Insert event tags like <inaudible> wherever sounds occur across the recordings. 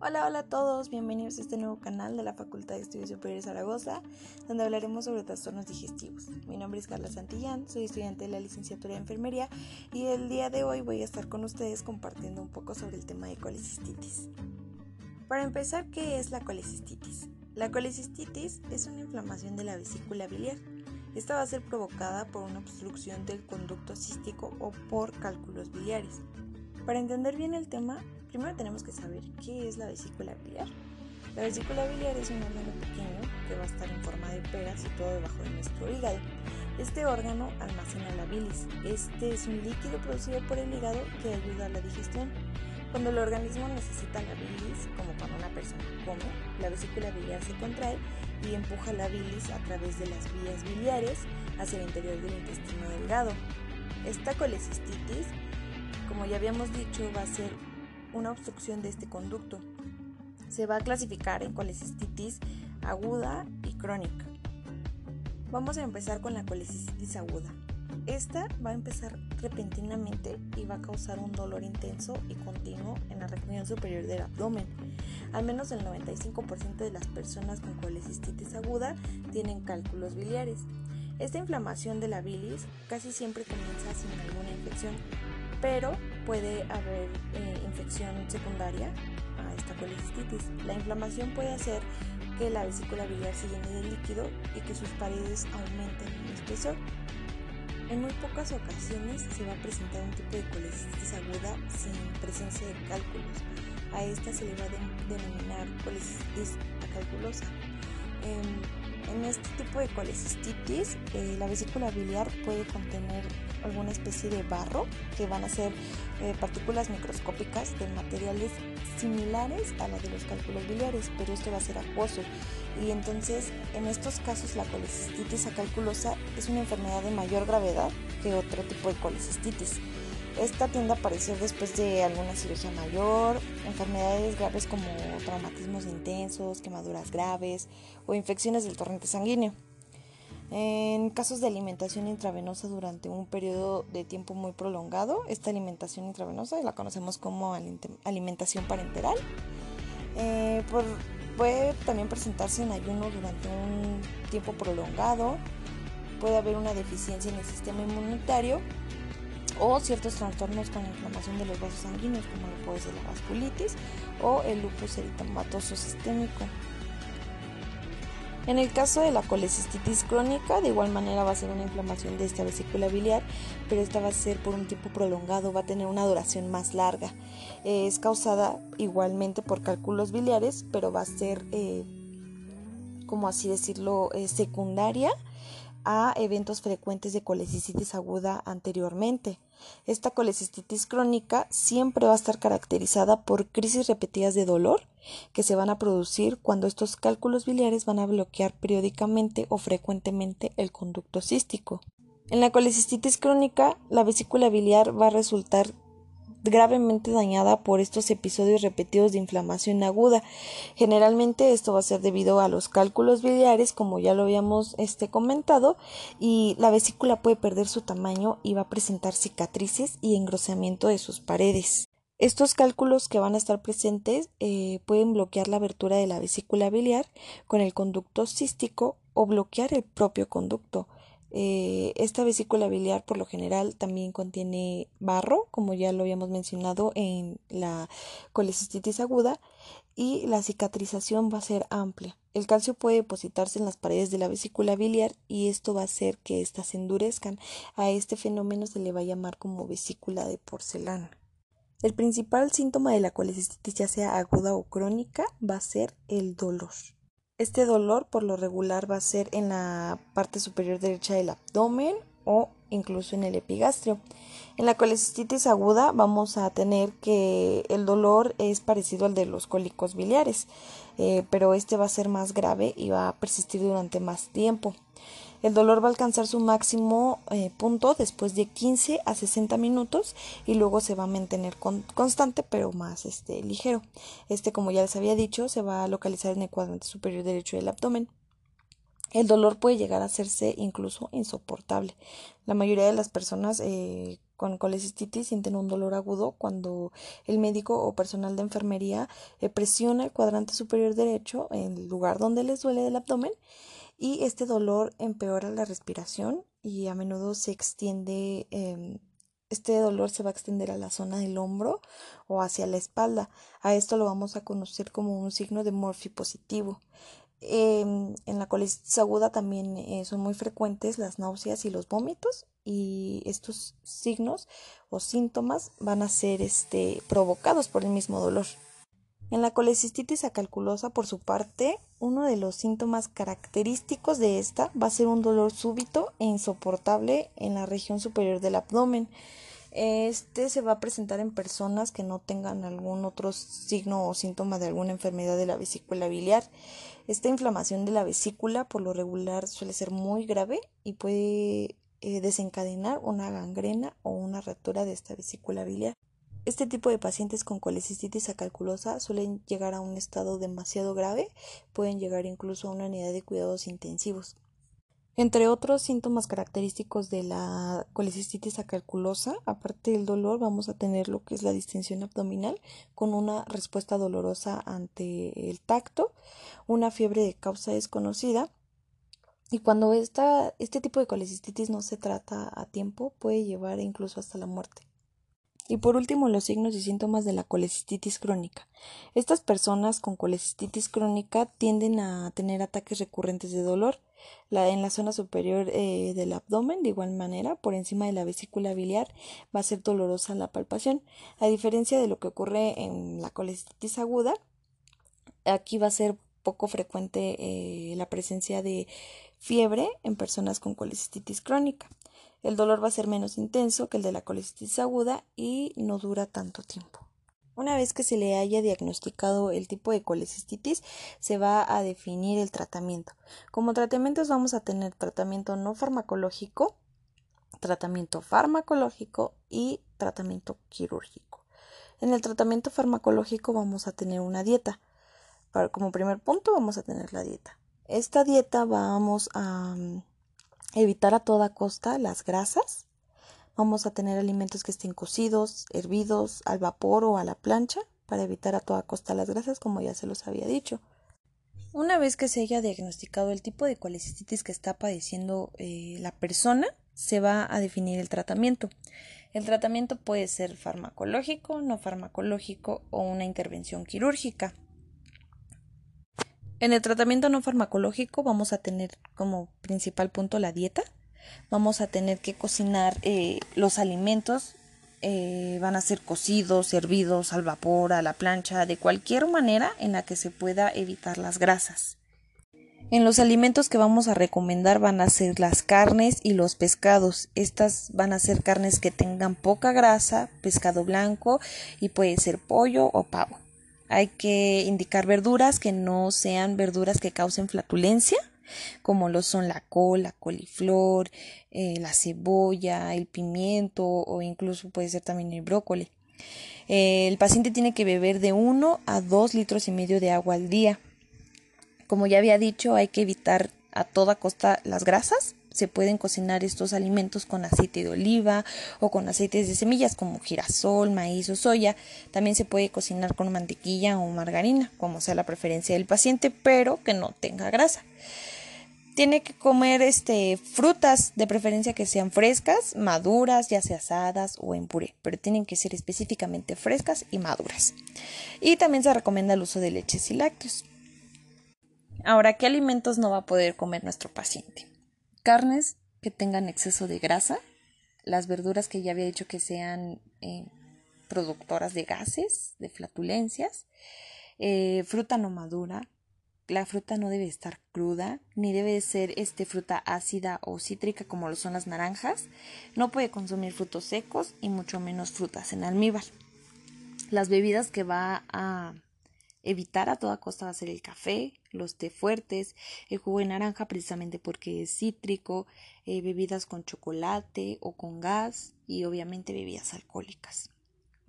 Hola, hola a todos, bienvenidos a este nuevo canal de la Facultad de Estudios Superiores Zaragoza, donde hablaremos sobre trastornos digestivos. Mi nombre es Carla Santillán, soy estudiante de la licenciatura de enfermería y el día de hoy voy a estar con ustedes compartiendo un poco sobre el tema de colecistitis. Para empezar, ¿qué es la colecistitis? La colecistitis es una inflamación de la vesícula biliar. Esta va a ser provocada por una obstrucción del conducto cístico o por cálculos biliares. Para entender bien el tema, primero tenemos que saber qué es la vesícula biliar. La vesícula biliar es un órgano pequeño que va a estar en forma de pera situado debajo de nuestro hígado. Este órgano almacena la bilis. Este es un líquido producido por el hígado que ayuda a la digestión. Cuando el organismo necesita la bilis, como cuando una persona come, la vesícula biliar se contrae y empuja la bilis a través de las vías biliares hacia el interior del intestino delgado. Esta colecistitis como ya habíamos dicho, va a ser una obstrucción de este conducto. Se va a clasificar en colecistitis aguda y crónica. Vamos a empezar con la colecistitis aguda. Esta va a empezar repentinamente y va a causar un dolor intenso y continuo en la región superior del abdomen. Al menos el 95% de las personas con colecistitis aguda tienen cálculos biliares. Esta inflamación de la bilis casi siempre comienza sin alguna infección, pero puede haber eh, infección secundaria a esta colecistitis. La inflamación puede hacer que la vesícula biliar se llene de líquido y que sus paredes aumenten en espesor. En muy pocas ocasiones se va a presentar un tipo de colecistitis aguda sin presencia de cálculos. A esta se le va a denominar colecistitis acalculosa. En, este tipo de colecistitis, eh, la vesícula biliar puede contener alguna especie de barro, que van a ser eh, partículas microscópicas de materiales similares a la de los cálculos biliares, pero esto va a ser acuoso. Y entonces, en estos casos, la colecistitis acalculosa es una enfermedad de mayor gravedad que otro tipo de colecistitis. Esta tiende a aparecer después de alguna cirugía mayor, enfermedades graves como traumatismos intensos, quemaduras graves o infecciones del torrente sanguíneo. En casos de alimentación intravenosa durante un periodo de tiempo muy prolongado, esta alimentación intravenosa la conocemos como alimentación parenteral. Eh, puede también presentarse en ayuno durante un tiempo prolongado, puede haber una deficiencia en el sistema inmunitario o ciertos trastornos con inflamación de los vasos sanguíneos como lo puede ser la vasculitis o el lupus eritematoso sistémico. En el caso de la colecistitis crónica, de igual manera va a ser una inflamación de esta vesícula biliar, pero esta va a ser por un tiempo prolongado, va a tener una duración más larga. es causada igualmente por cálculos biliares, pero va a ser, eh, como así decirlo, eh, secundaria a eventos frecuentes de colecistitis aguda anteriormente. Esta colecistitis crónica siempre va a estar caracterizada por crisis repetidas de dolor que se van a producir cuando estos cálculos biliares van a bloquear periódicamente o frecuentemente el conducto cístico. En la colecistitis crónica, la vesícula biliar va a resultar gravemente dañada por estos episodios repetidos de inflamación aguda. Generalmente esto va a ser debido a los cálculos biliares, como ya lo habíamos este, comentado, y la vesícula puede perder su tamaño y va a presentar cicatrices y engrosamiento de sus paredes. Estos cálculos que van a estar presentes eh, pueden bloquear la abertura de la vesícula biliar con el conducto cístico o bloquear el propio conducto. Eh, esta vesícula biliar por lo general también contiene barro, como ya lo habíamos mencionado en la colecistitis aguda, y la cicatrización va a ser amplia. El calcio puede depositarse en las paredes de la vesícula biliar y esto va a hacer que éstas se endurezcan. A este fenómeno se le va a llamar como vesícula de porcelana. El principal síntoma de la colecistitis, ya sea aguda o crónica, va a ser el dolor. Este dolor por lo regular va a ser en la parte superior derecha del abdomen o incluso en el epigastrio. En la colecistitis aguda vamos a tener que el dolor es parecido al de los cólicos biliares, eh, pero este va a ser más grave y va a persistir durante más tiempo. El dolor va a alcanzar su máximo eh, punto después de 15 a 60 minutos y luego se va a mantener constante pero más este, ligero. Este, como ya les había dicho, se va a localizar en el cuadrante superior derecho del abdomen. El dolor puede llegar a hacerse incluso insoportable. La mayoría de las personas eh, con colecistitis sienten un dolor agudo cuando el médico o personal de enfermería eh, presiona el cuadrante superior derecho el lugar donde les duele del abdomen y este dolor empeora la respiración y a menudo se extiende em, este dolor se va a extender a la zona del hombro o hacia la espalda. A esto lo vamos a conocer como un signo de morfi positivo. Em, en la colitis aguda también eh, son muy frecuentes las náuseas y los vómitos y estos signos o síntomas van a ser este, provocados por el mismo dolor. En la colecistitis acalculosa, por su parte, uno de los síntomas característicos de esta va a ser un dolor súbito e insoportable en la región superior del abdomen. Este se va a presentar en personas que no tengan algún otro signo o síntoma de alguna enfermedad de la vesícula biliar. Esta inflamación de la vesícula por lo regular suele ser muy grave y puede eh, desencadenar una gangrena o una ruptura de esta vesícula biliar. Este tipo de pacientes con colecistitis acalculosa suelen llegar a un estado demasiado grave, pueden llegar incluso a una unidad de cuidados intensivos. Entre otros síntomas característicos de la colecistitis acalculosa, aparte del dolor, vamos a tener lo que es la distensión abdominal con una respuesta dolorosa ante el tacto, una fiebre de causa desconocida. Y cuando esta, este tipo de colecistitis no se trata a tiempo, puede llevar incluso hasta la muerte. Y por último, los signos y síntomas de la colecistitis crónica. Estas personas con colecistitis crónica tienden a tener ataques recurrentes de dolor en la zona superior eh, del abdomen, de igual manera, por encima de la vesícula biliar, va a ser dolorosa la palpación. A diferencia de lo que ocurre en la colecistitis aguda, aquí va a ser poco frecuente eh, la presencia de fiebre en personas con colecistitis crónica. El dolor va a ser menos intenso que el de la colecistitis aguda y no dura tanto tiempo. Una vez que se le haya diagnosticado el tipo de colecistitis, se va a definir el tratamiento. Como tratamientos vamos a tener tratamiento no farmacológico, tratamiento farmacológico y tratamiento quirúrgico. En el tratamiento farmacológico vamos a tener una dieta. como primer punto vamos a tener la dieta. Esta dieta vamos a evitar a toda costa las grasas. Vamos a tener alimentos que estén cocidos, hervidos, al vapor o a la plancha para evitar a toda costa las grasas, como ya se los había dicho. Una vez que se haya diagnosticado el tipo de colecistitis que está padeciendo eh, la persona, se va a definir el tratamiento. El tratamiento puede ser farmacológico, no farmacológico o una intervención quirúrgica. En el tratamiento no farmacológico vamos a tener como principal punto la dieta. Vamos a tener que cocinar eh, los alimentos. Eh, van a ser cocidos, hervidos al vapor, a la plancha, de cualquier manera en la que se pueda evitar las grasas. En los alimentos que vamos a recomendar van a ser las carnes y los pescados. Estas van a ser carnes que tengan poca grasa, pescado blanco y puede ser pollo o pavo. Hay que indicar verduras que no sean verduras que causen flatulencia, como lo son la col, la coliflor, eh, la cebolla, el pimiento o incluso puede ser también el brócoli. el paciente tiene que beber de 1 a 2 litros y medio de agua al día. Como ya había dicho, hay que evitar a toda costa las grasas se pueden cocinar estos alimentos con aceite de oliva o con aceites de semillas como girasol, maíz o soya. También se puede cocinar con mantequilla o margarina, como sea la preferencia del paciente, pero que no tenga grasa. Tiene que comer este, frutas, de preferencia que sean frescas, maduras, ya sea asadas o en puré, pero tienen que ser específicamente frescas y maduras. Y también se recomienda el uso de leches y lácteos. Ahora, ¿qué alimentos no va a poder comer nuestro paciente? Carnes que tengan exceso de grasa, las verduras que ya había dicho que sean eh, productoras de gases, de flatulencias, eh, fruta no madura, la fruta no debe estar cruda, ni debe ser este, fruta ácida o cítrica como lo son las naranjas, no puede consumir frutos secos y mucho menos frutas en almíbar. Las bebidas que va a evitar a toda costa va a ser el café, los té fuertes, el jugo de naranja precisamente porque es cítrico, eh, bebidas con chocolate o con gas y obviamente bebidas alcohólicas.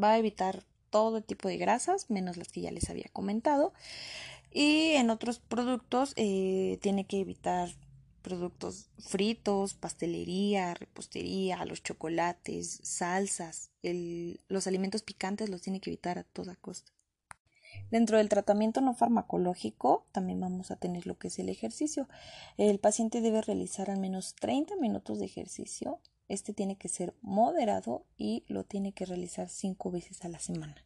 Va a evitar todo tipo de grasas, menos las que ya les había comentado. Y en otros productos eh, tiene que evitar productos fritos, pastelería, repostería, los chocolates, salsas, los alimentos picantes los tiene que evitar a toda costa. Dentro del tratamiento no farmacológico también vamos a tener lo que es el ejercicio. El paciente debe realizar al menos 30 minutos de ejercicio. Este tiene que ser moderado y lo tiene que realizar 5 veces a la semana.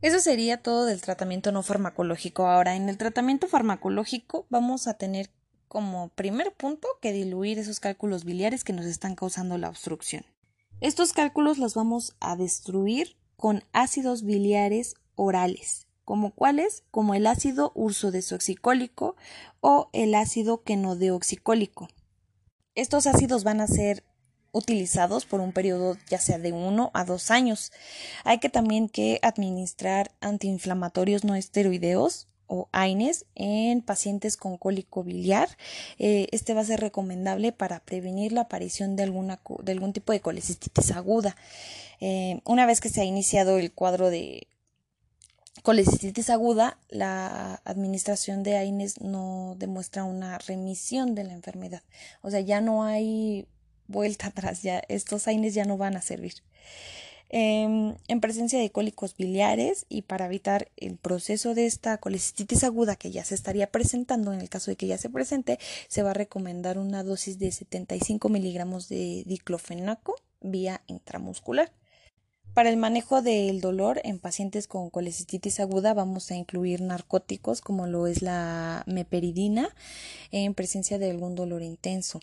Eso sería todo del tratamiento no farmacológico. Ahora, en el tratamiento farmacológico vamos a tener como primer punto que diluir esos cálculos biliares que nos están causando la obstrucción. Estos cálculos los vamos a destruir con ácidos biliares orales, como cuáles, como el ácido ursodesoxicólico o el ácido quenodeoxicólico. Estos ácidos van a ser utilizados por un periodo ya sea de uno a dos años. Hay que también que administrar antiinflamatorios no esteroideos o AINES en pacientes con cólico biliar. Eh, este va a ser recomendable para prevenir la aparición de algún tipo de colecistitis aguda. Eh, una vez que se ha iniciado el cuadro de colecistitis aguda, la administración de AINES no demuestra una remisión de la enfermedad. O sea, ya no hay vuelta <laughs> atrás, ya estos AINES ya no van a servir. Em, en presencia de cólicos biliares y para evitar el proceso de esta colecistitis aguda que ya se estaría presentando, en el caso de que ya se presente, se va a recomendar una dosis de 75 miligramos de diclofenaco vía intramuscular. Para el manejo del dolor en pacientes con colecistitis aguda vamos a incluir narcóticos como lo es la meperidina en presencia de algún dolor intenso.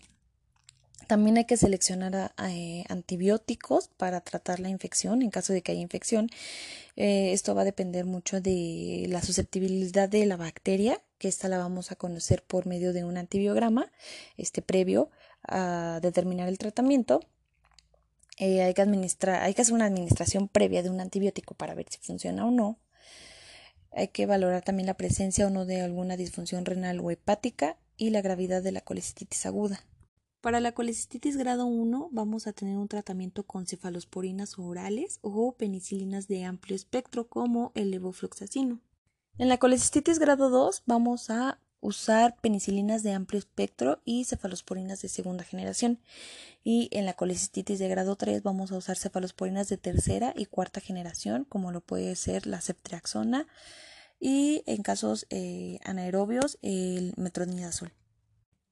También hay que seleccionar eh, antibióticos para tratar la infección en caso de que haya infección. Eh, esto va a depender mucho de la susceptibilidad de la bacteria, que esta la vamos a conocer por medio de un antibiograma este, previo a determinar el tratamiento. Eh, hay, que administrar, hay que hacer una administración previa de un antibiótico para ver si funciona o no. Hay que valorar también la presencia o no de alguna disfunción renal o hepática y la gravedad de la colecistitis aguda. Para la colecistitis grado 1 vamos a tener un tratamiento con cefalosporinas orales o penicilinas de amplio espectro como el levofloxacino. En la colecistitis grado 2 vamos a usar penicilinas de amplio espectro y cefalosporinas de segunda generación. Y en la colecistitis de grado 3 vamos a usar cefalosporinas de tercera y cuarta generación, como lo puede ser la ceftriaxona y en casos eh, anaerobios el metronidazol.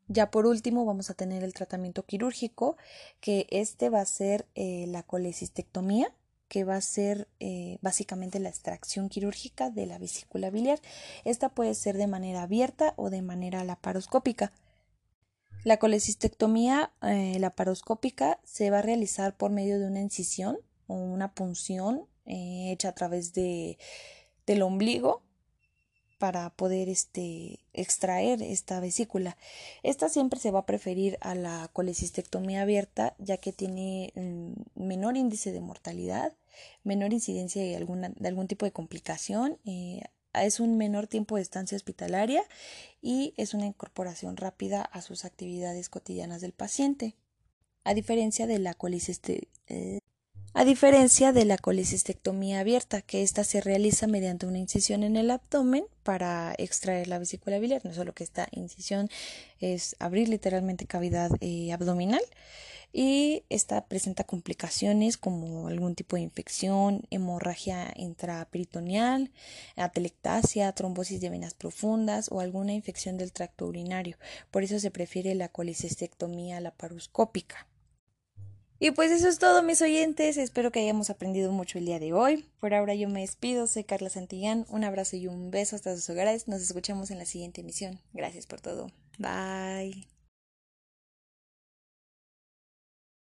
Ya por último vamos a tener el tratamiento quirúrgico, que este va a ser eh, la colecistectomía, que va a ser eh, básicamente la extracción quirúrgica de la vesícula biliar. Esta puede ser de manera abierta o de manera laparoscópica. La colecistectomía eh, laparoscópica se va a realizar por medio de una incisión o una punción hecha a través de, del ombligo para poder este, extraer esta vesícula. Esta siempre se va a preferir a la colecistectomía abierta ya que tiene mm, menor índice de mortalidad, menor incidencia de, alguna, de algún tipo de complicación, eh, es un menor tiempo de estancia hospitalaria y es una incorporación rápida a sus actividades cotidianas del paciente. A diferencia de la colecistectomía eh, a diferencia de la colecistectomía abierta, que ésta se realiza mediante una incisión en el abdomen para extraer la vesícula biliar, no solo que esta incisión es abrir literalmente cavidad eh, abdominal y esta presenta complicaciones como algún tipo de infección, hemorragia intraperitoneal, atelectasia, trombosis de venas profundas o alguna infección del tracto urinario. Por eso se prefiere la colecistectomía laparoscópica. Y pues eso es todo, mis oyentes. Espero que hayamos aprendido mucho el día de hoy. Por ahora yo me despido. Soy Carla Santillán. Un abrazo y un beso hasta sus hogares. Nos escuchamos en la siguiente emisión. Gracias por todo. Bye.